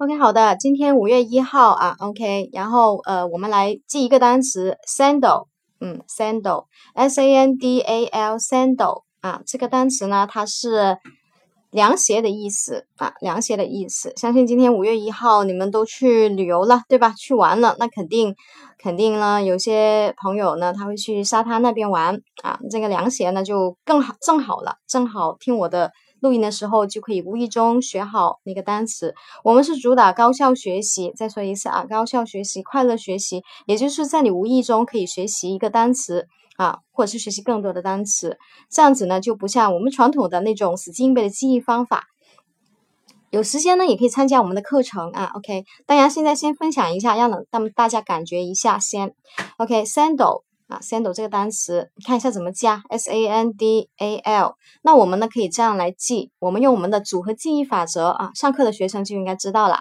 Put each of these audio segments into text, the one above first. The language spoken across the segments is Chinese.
OK，好的，今天五月一号啊，OK，然后呃，我们来记一个单词，sandal，嗯，sandal，S A N D A L，sandal 啊，这个单词呢，它是凉鞋的意思啊，凉鞋的意思。相信今天五月一号你们都去旅游了，对吧？去玩了，那肯定肯定呢，有些朋友呢，他会去沙滩那边玩啊，这个凉鞋呢就更好，正好了，正好听我的。录音的时候就可以无意中学好那个单词。我们是主打高效学习，再说一次啊，高效学习，快乐学习，也就是在你无意中可以学习一个单词啊，或者是学习更多的单词。这样子呢，就不像我们传统的那种死记硬背的记忆方法。有时间呢，也可以参加我们的课程啊。OK，大家现在先分享一下，让让大家感觉一下先。OK，sandal。啊，sandal 这个单词，看一下怎么加，s a n d a l。那我们呢可以这样来记，我们用我们的组合记忆法则啊，上课的学生就应该知道了。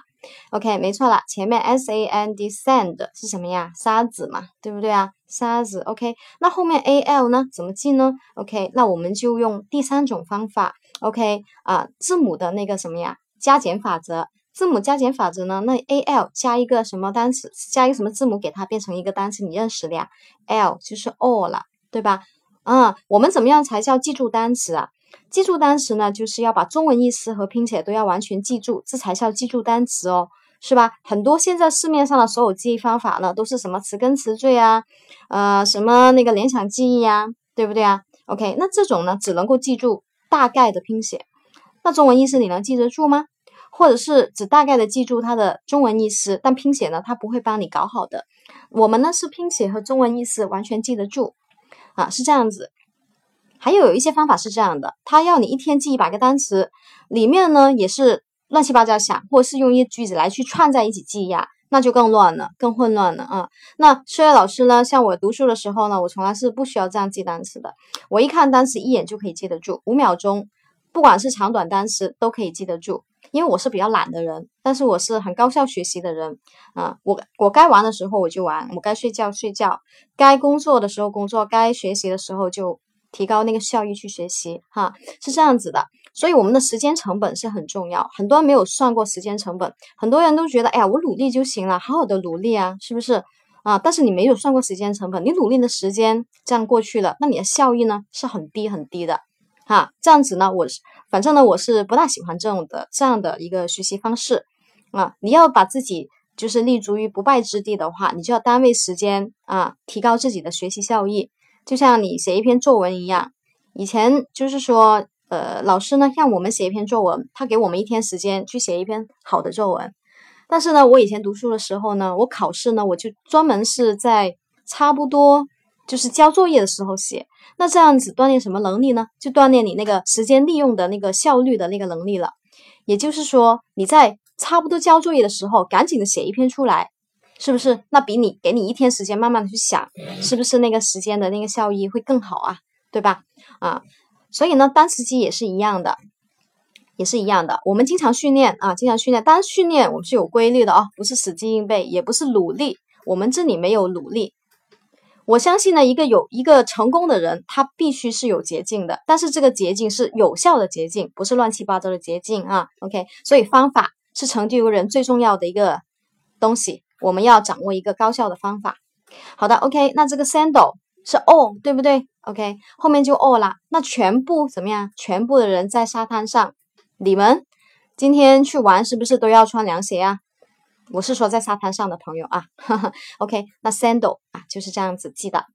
OK，没错了，前面 s a n d sand 是什么呀？沙子嘛，对不对啊？沙子。OK，那后面 a l 呢？怎么记呢？OK，那我们就用第三种方法。OK，啊，字母的那个什么呀？加减法则。字母加减法则呢？那 a l 加一个什么单词，加一个什么字母，给它变成一个单词，你认识的呀？l 就是 all 了，对吧？啊，我们怎么样才叫记住单词啊？记住单词呢，就是要把中文意思和拼写都要完全记住，这才叫记住单词哦，是吧？很多现在市面上的所有记忆方法呢，都是什么词根词缀啊，呃，什么那个联想记忆呀，对不对啊？OK，那这种呢，只能够记住大概的拼写，那中文意思你能记得住吗？或者是只大概的记住它的中文意思，但拼写呢，它不会帮你搞好的。我们呢是拼写和中文意思完全记得住啊，是这样子。还有有一些方法是这样的，他要你一天记一百个单词，里面呢也是乱七八糟想，或者是用一句子来去串在一起记呀，那就更乱了，更混乱了啊。那数学老师呢，像我读书的时候呢，我从来是不需要这样记单词的，我一看单词一眼就可以记得住，五秒钟，不管是长短单词都可以记得住。因为我是比较懒的人，但是我是很高效学习的人啊。我我该玩的时候我就玩，我该睡觉睡觉，该工作的时候工作，该学习的时候就提高那个效益去学习哈，是这样子的。所以我们的时间成本是很重要，很多人没有算过时间成本，很多人都觉得哎呀我努力就行了，好好的努力啊，是不是啊？但是你没有算过时间成本，你努力的时间这样过去了，那你的效益呢是很低很低的。哈，这样子呢，我是反正呢，我是不大喜欢这种的这样的一个学习方式啊。你要把自己就是立足于不败之地的话，你就要单位时间啊，提高自己的学习效益。就像你写一篇作文一样，以前就是说，呃，老师呢让我们写一篇作文，他给我们一天时间去写一篇好的作文。但是呢，我以前读书的时候呢，我考试呢，我就专门是在差不多。就是交作业的时候写，那这样子锻炼什么能力呢？就锻炼你那个时间利用的那个效率的那个能力了。也就是说，你在差不多交作业的时候，赶紧的写一篇出来，是不是？那比你给你一天时间慢慢的去想，是不是那个时间的那个效益会更好啊？对吧？啊，所以呢，单词机也是一样的，也是一样的。我们经常训练啊，经常训练，当然训练我们是有规律的啊，不是死记硬背，也不是努力，我们这里没有努力。我相信呢，一个有一个成功的人，他必须是有捷径的，但是这个捷径是有效的捷径，不是乱七八糟的捷径啊。OK，所以方法是成就一个人最重要的一个东西，我们要掌握一个高效的方法。好的，OK，那这个 sandal 是 all 对不对？OK，后面就 all 啦。那全部怎么样？全部的人在沙滩上，你们今天去玩是不是都要穿凉鞋啊？我是说在沙滩上的朋友啊，OK，那 sandal 啊就是这样子记的。